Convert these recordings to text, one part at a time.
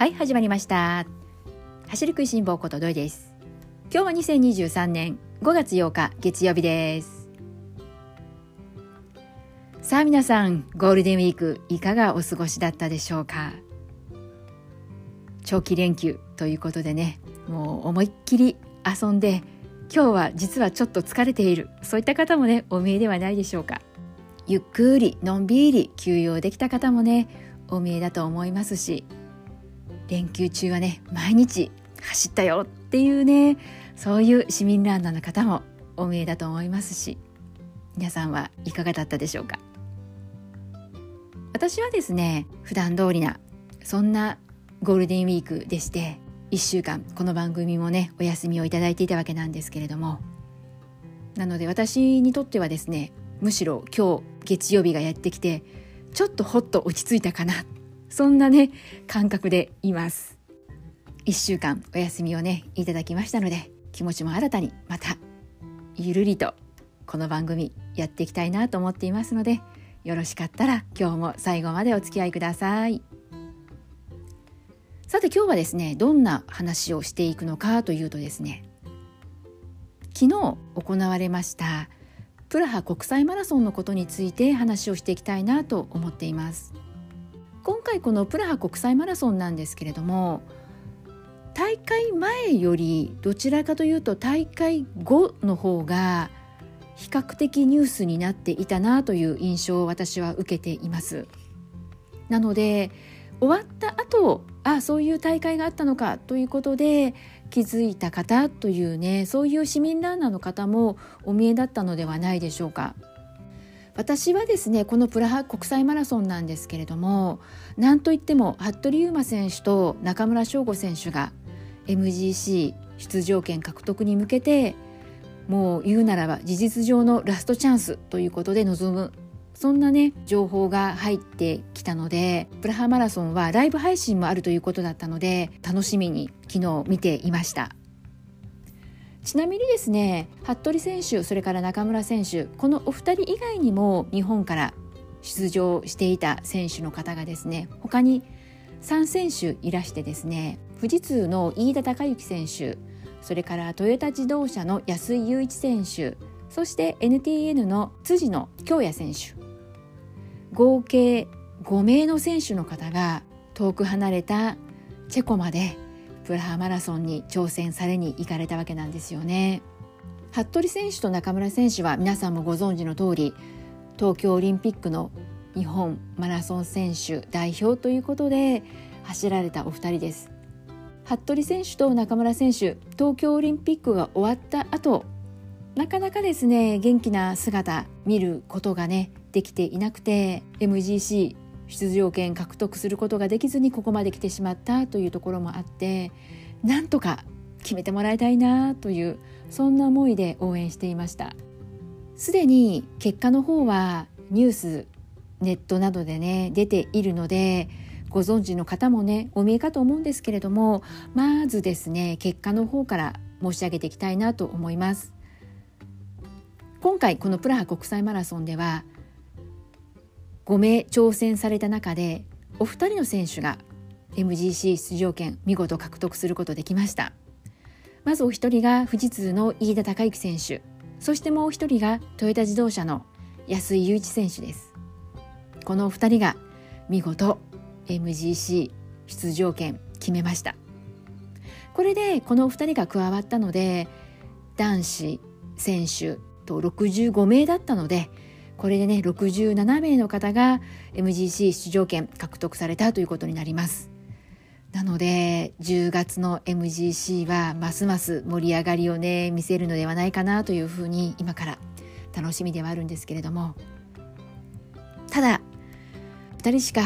はい始まりました。走る食いしん坊ことどいです。今日は2023年5月8日月曜日です。さあ皆さんゴールデンウィークいかがお過ごしだったでしょうか？長期連休ということでねもう思いっきり遊んで今日は実はちょっと疲れているそういった方もねお見えではないでしょうか。ゆっくりのんびり休養できた方もねお見えだと思いますし連休中はね毎日走ったよっていうねそういう市民ランナーの方もお見えだと思いますし皆さんはいかがだったでしょうか？私はですね普段通りなそんなゴールデンウィークでして1週間この番組もねお休みをいただいていたわけなんですけれどもなので私にとってはですねむしろ今日月曜日がやってきてちょっとほっと落ち着いたかなっそんなね感覚でいます。1週間お休みをねいただきましたので気持ちも新たにまたゆるりとこの番組やっていきたいなと思っていますのでよろしかったら今日も最後までお付き合いください。さて今日はですねどんな話をしていくのかというとですね昨日行われましたプラハ国際マラソンのことについて話をしていきたいなと思っています。今回このプラハ国際マラソンなんですけれども大会前よりどちらかというと大会後の方が比較的ニュースになっていたなという印象を私は受けています。なので終わった後あそういう大会があったのかということで気づいた方というねそういう市民ランナーの方もお見えだったのではないでしょうか。私はですねこのプラハ国際マラソンなんですけれどもなんといっても服部勇馬選手と中村翔吾選手が MGC 出場権獲得に向けてもう言うならば事実上のラストチャンスということで臨むそんなね情報が入ってきたのでプラハマラソンはライブ配信もあるということだったので楽しみに昨日見ていました。ちなみにですね服部選手それから中村選手このお二人以外にも日本から出場していた選手の方がですね他に3選手いらしてですね富士通の飯田孝之選手それからトヨタ自動車の安井雄一選手そして NTN の辻野京也選手合計5名の選手の方が遠く離れたチェコまでプラハマラソンに挑戦されに行かれたわけなんですよね。服部選手と中村選手は皆さんもご存知の通り東京オリンピックの日本マラソン選手代表ということで走られたお二人です。服部選手と中村選手東京オリンピックが終わった後なかなかですね元気な姿見ることがねできていなくて MGC 出場権獲得することができずにここまで来てしまったというところもあってなんとか決めてもらいたいなというそんな思いで応援していました。すでに結果の方はニュースネットなどでね出ているのでご存知の方もねお見えかと思うんですけれどもまずですね結果の方から申し上げていきたいなと思います。今回このプラハ国際マラソンでは5名挑戦された中でお二人の選手が MGC 出場権見事獲得することできました。まずお一人が富士通の飯田孝之選手。そしてもう一人がトヨタ自動車の安井雄一選手です。このお二人が見事 MGC 出場権決めました。これでこのお二人が加わったので男子選手と65名だったのでこれでね67名の方が MGC 出場権獲得されたということになります。なので10月の MGC はますます盛り上がりをね見せるのではないかなというふうに今から楽しみではあるんですけれども。ただ2人しか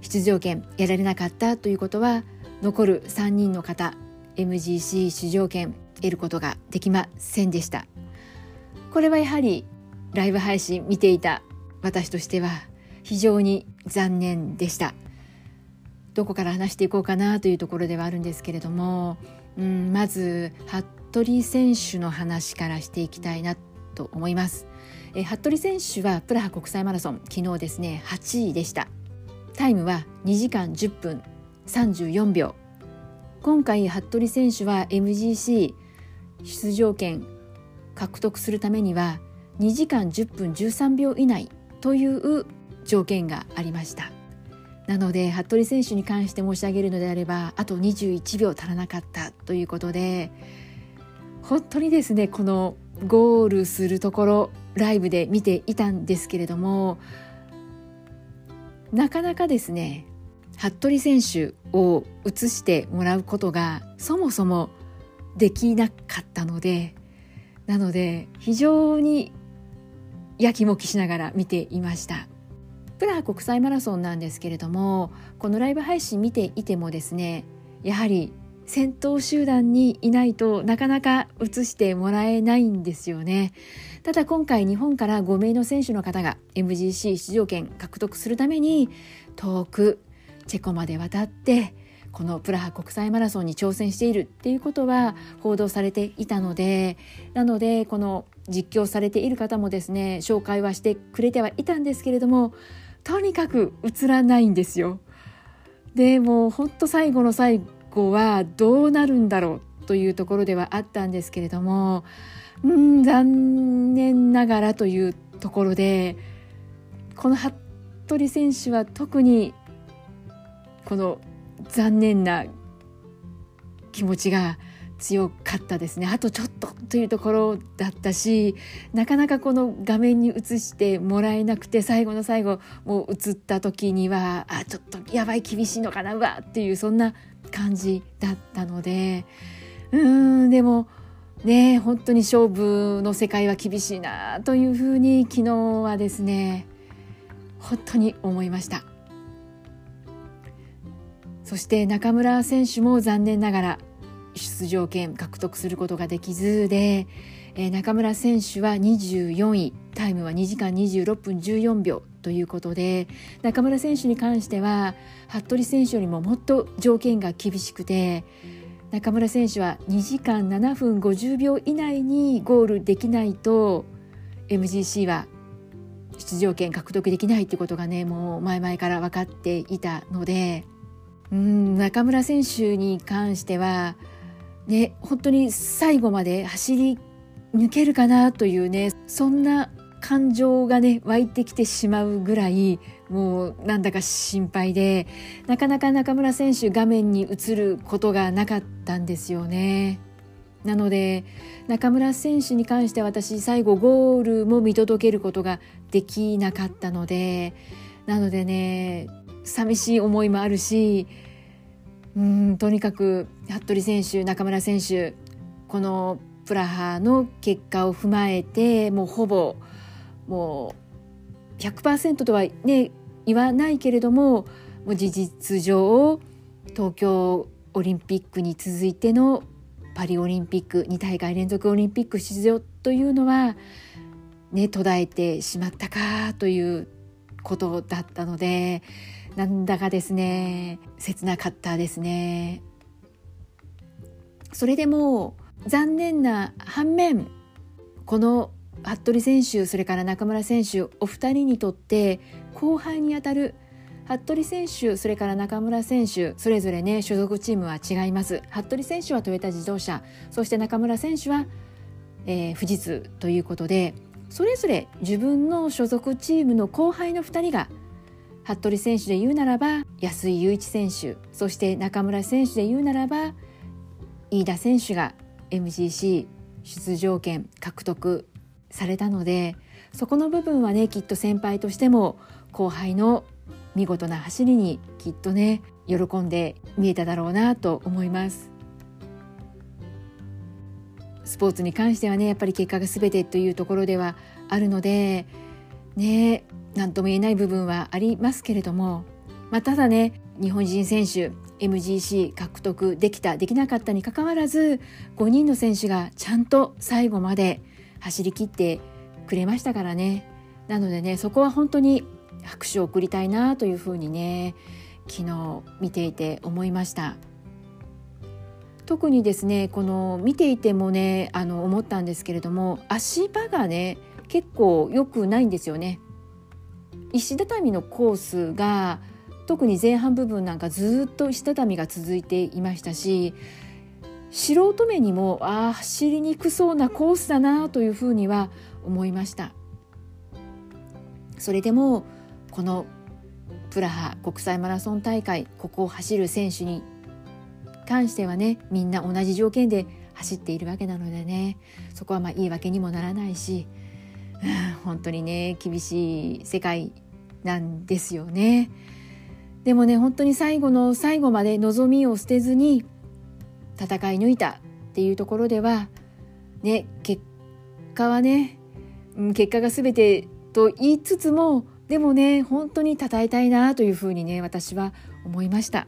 出場権やられなかったということは残る3人の方 MGC 出場権得ることができませんでした。これはやはりライブ配信見ていた私としては非常に残念でした。どこから話していこうかなというところではあるんですけれども、うん、まず服部選手の話からしていきたいなと思います。え服部選手はプラハ国際マラソン昨日ですね8位でした。タイムは2時間10分34秒。今回服部選手は MGC 出場権獲得するためには2時間10分13秒以内という条件がありました。なので服部選手に関して申し上げるのであればあと21秒足らなかったということで本当にですねこのゴールするところライブで見ていたんですけれどもなかなかですね服部選手を映してもらうことがそもそもできなかったのでなので非常にやきもきしながら見ていました。プラハ国際マラソンなんですけれどもこのライブ配信見ていてもですねやはり先頭集団にいないとなかなか映してもらえないんですよね。ただ今回日本から5名の選手の方が MGC 出場権獲得するために遠くチェコまで渡ってこのプラハ国際マラソンに挑戦しているっていうことは報道されていたのでなのでこの実況されている方もですね紹介はしてくれてはいたんですけれどもとにかく映らないんですよ。でもうほんと最後の最後はどうなるんだろうというところではあったんですけれどもうん残念ながらというところでこの服部選手は特にこの残念な気持ちが強かったですねあとちょっとというところだったしなかなかこの画面に映してもらえなくて最後の最後もう映った時にはあちょっとやばい厳しいのかなうわっていうそんな感じだったのでうーんでもね本当に勝負の世界は厳しいなというふうに昨日はですね本当に思いました。そして中村選手も残念ながら出場権獲得することができずで、えー、中村選手は24位タイムは2時間26分14秒ということで中村選手に関しては服部選手よりももっと条件が厳しくて中村選手は2時間7分50秒以内にゴールできないと MGC は出場権獲得できないってことがねもう前々から分かっていたのでうん中村選手に関してはね本当に最後まで走り抜けるかなというねそんな感情がね湧いてきてしまうぐらいもうなんだか心配でなかなか中村選手画面に映ることがなかったんですよね。なので中村選手に関しては私最後ゴールも見届けることができなかったのでなのでね寂しい思いもあるしうんとにかく服部選手中村選手このプラハの結果を踏まえてもうほぼもう100%とはね言わないけれどももう事実上東京オリンピックに続いてのパリオリンピック2大会連続オリンピック出場というのはね途絶えてしまったかということだったのでなんだかですね切なかったですね。それでも残念な反面この服部選手それから中村選手お二人にとって後輩にあたる服部選手それから中村選手それぞれね所属チームは違います。服部選手はトヨタ自動車そして中村選手は、えー、富士通ということでそれぞれ自分の所属チームの後輩の2人が服部選手で言うならば安井雄一選手そして中村選手で言うならば飯田選手が MGC 出場権獲得されたのでそこの部分はねきっと先輩としても後輩の見事な走りにきっとね喜んで見えただろうなと思います。スポーツに関してはねやっぱり結果が全てというところではあるのでね何とも言えない部分はありますけれども、まあ、ただね日本人選手 MGC 獲得できたできなかったにかかわらず5人の選手がちゃんと最後まで走り切ってくれましたからね。なのでねそこは本当に拍手を送りたいなというふうにね昨日見ていて思いました。特にですねこの見ていてもねあの思ったんですけれども足場がね結構良くないんですよね。石畳のコースが特に前半部分なんかずっと石畳が続いていましたし素人目にもあ走りにくそうなコースだなというふうには思いました。それでもこのプラハ国際マラソン大会ここを走る選手に関してはねみんな同じ条件で走っているわけなのでねそこはまあいいわけにもならないし、本当にね厳しい世界なんですよね。でもね本当に最後の最後まで望みを捨てずに戦い抜いたっていうところではね結果はね結果が全てと言いつつもでもね本当に称えたいなというふうにね私は思いました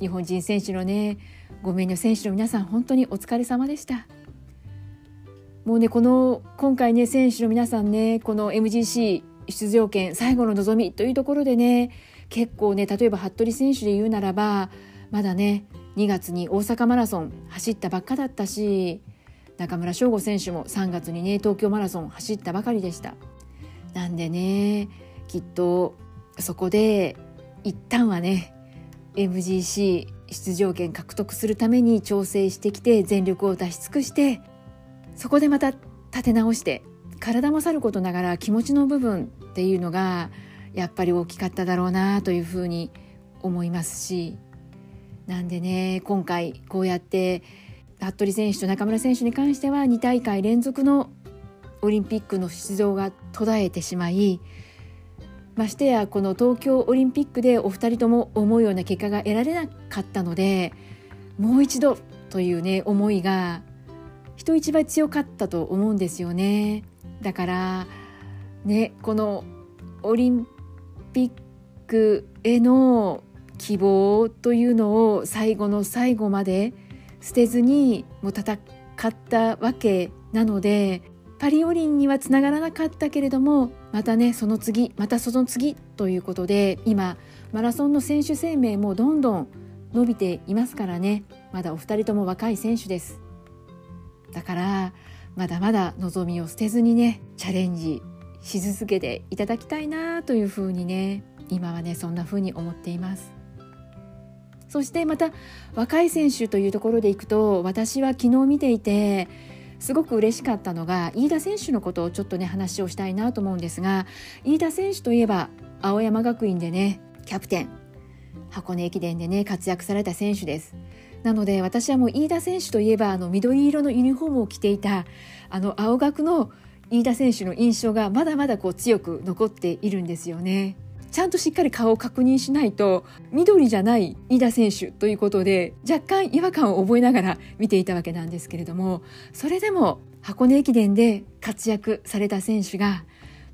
日本人選手のねごめんの選手の皆さん本当にお疲れ様でしたもうねこの今回ね選手の皆さんねこの MGC 出場権最後の望みというところでね結構ね例えば服部選手で言うならばまだね2月に大阪マラソン走ったばっかだったし中村翔吾選手も3月にね東京マラソン走ったばかりでした。なんでねきっとそこで一旦はね MGC 出場権獲得するために調整してきて全力を出し尽くしてそこでまた立て直して体もさることながら気持ちの部分っていうのがやっぱり大きかっただろうなというふうに思いますしなんでね今回こうやって服部選手と中村選手に関しては2大会連続のオリンピックの出場が途絶えてしまいましてやこの東京オリンピックでお二人とも思うような結果が得られなかったのでもう一度というね思いが人一倍強かったと思うんですよね。だからねこのオリンピックへの希望というのを最後の最後まで捨てずにもう戦ったわけなのでパリオリンにはつながらなかったけれどもまたねその次またその次ということで今マラソンの選手生命もどんどん伸びていますからねまだお二人とも若い選手ですだからまだまだ望みを捨てずにねチャレンジし続けていただきたいなというふうにね今はねそんなふうに思っています。そしてまた若い選手というところでいくと私は昨日見ていてすごく嬉しかったのが飯田選手のことをちょっとね話をしたいなと思うんですが飯田選手といえば青山学院でねキャプテン箱根駅伝でね活躍された選手です。なので私はもう飯田選手といえばあの緑色のユニフォームを着ていたあの青学の飯田選手の印象がまだまだこう強く残っているんですよね。ちゃんとしっかり顔を確認しないと緑じゃない飯田選手ということで若干違和感を覚えながら見ていたわけなんですけれどもそれでも箱根駅伝で活躍された選手が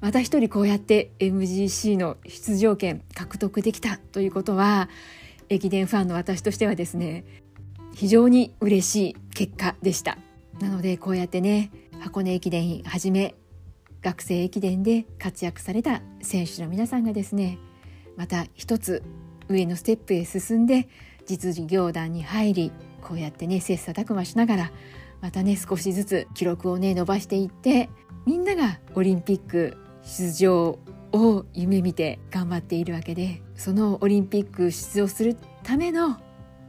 また一人こうやって MGC の出場権獲得できたということは駅伝ファンの私としてはですね非常に嬉しい結果でした。なのでこうやってね箱根駅伝はじめ学生駅伝で活躍された選手の皆さんがですねまた一つ上のステップへ進んで実事業団に入りこうやってね切磋琢磨しながらまたね少しずつ記録をね伸ばしていってみんながオリンピック出場を夢見て頑張っているわけでそのオリンピック出場するための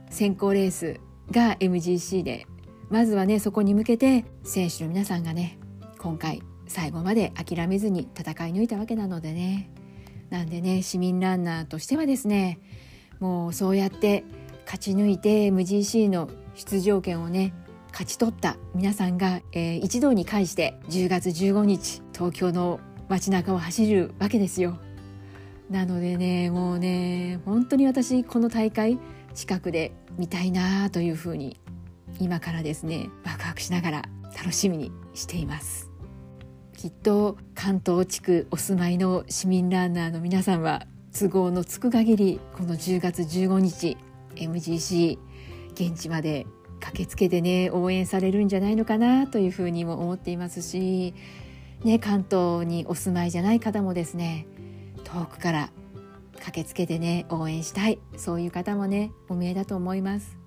選考レースが MGC でまずはねそこに向けて選手の皆さんがね今回最後まで諦めずに戦い抜いたわけなのでねなんでね市民ランナーとしてはですねもうそうやって勝ち抜いて MGC の出場権をね勝ち取った皆さんが、えー、一堂に会して10月15日東京の街中を走るわけですよ。なのでねもうね本当に私この大会近くで見たいなというふうに今からですねワクワクしながら楽しみにしています。きっと関東地区お住まいの市民ランナーの皆さんは都合のつく限りこの10月15日 MGC 現地まで駆けつけてね応援されるんじゃないのかなというふうにも思っていますし、ね、関東にお住まいじゃない方もですね遠くから駆けつけてね応援したい。そういう方もねお見えだと思います。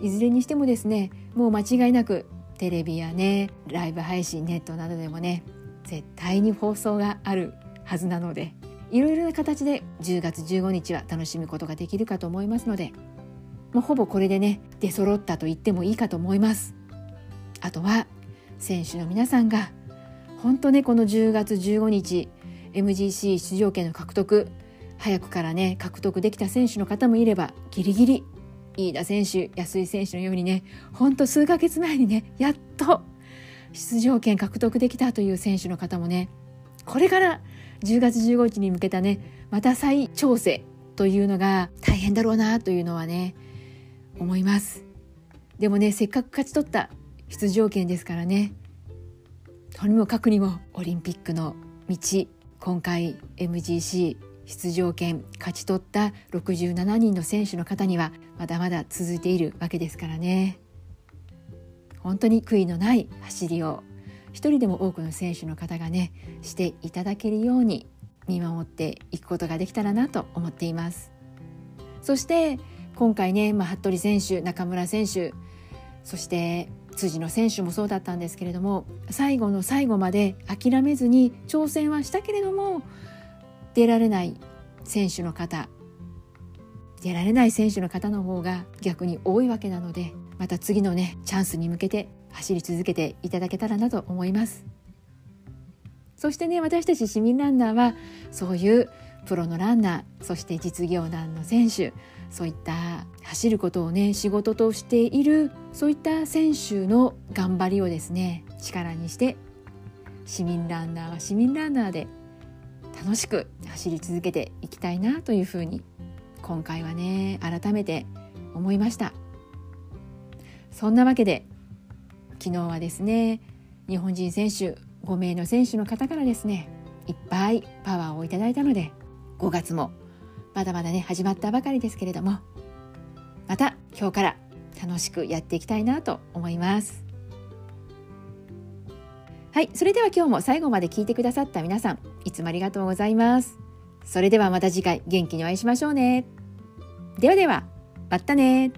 いずれにしてもですねもう間違いなくテレビやねライブ配信ネットなどでもね絶対に放送があるはずなのでいろいろな形で10月15日は楽しむことができるかと思いますのでもうほぼこれでね出揃ったと言ってもいいかと思います。あとは選手の皆さんが本当ねこの10月15日 MGC 出場権の獲得早くからね獲得できた選手の方もいればギリギリ飯田選手安井選手のようにねほんと数ヶ月前にねやっと出場権獲得できたという選手の方もねこれから10月15日に向けたねまた再調整というのが大変だろうなというのはね思います。でもねせっかく勝ち取った出場権ですからねとにもかくにもオリンピックの道今回 MGC 出場権勝ち取った67人の選手の方にはまだまだ続いているわけですからね。本当に悔いのない走りを一人でも多くの選手の方がねしていただけるように見守っていくことができたらなと思っています。そして今回ね、まあ、服部選手中村選手そして辻野選手もそうだったんですけれども最後の最後まで諦めずに挑戦はしたけれども出られない選手の方。出られない選手の方の方が逆に多いわけなのでまた次のねチャンスに向けて走り続けていただけたらなと思います。そしてね私たち市民ランナーはそういうプロのランナーそして実業団の選手そういった走ることをね仕事としているそういった選手の頑張りをですね力にして市民ランナーは市民ランナーで楽しく走り続けていきたいなというふうに今回はね改めて思いました。そんなわけで昨日はですね日本人選手5名の選手の方からですねいっぱいパワーをいただいたので5月もまだまだね始まったばかりですけれどもまた今日から楽しくやっていきたいなと思います。はいそれでは今日も最後まで聞いてくださった皆さんいつもありがとうございます。それではまた次回元気にお会いしましょうね。ではではまたね。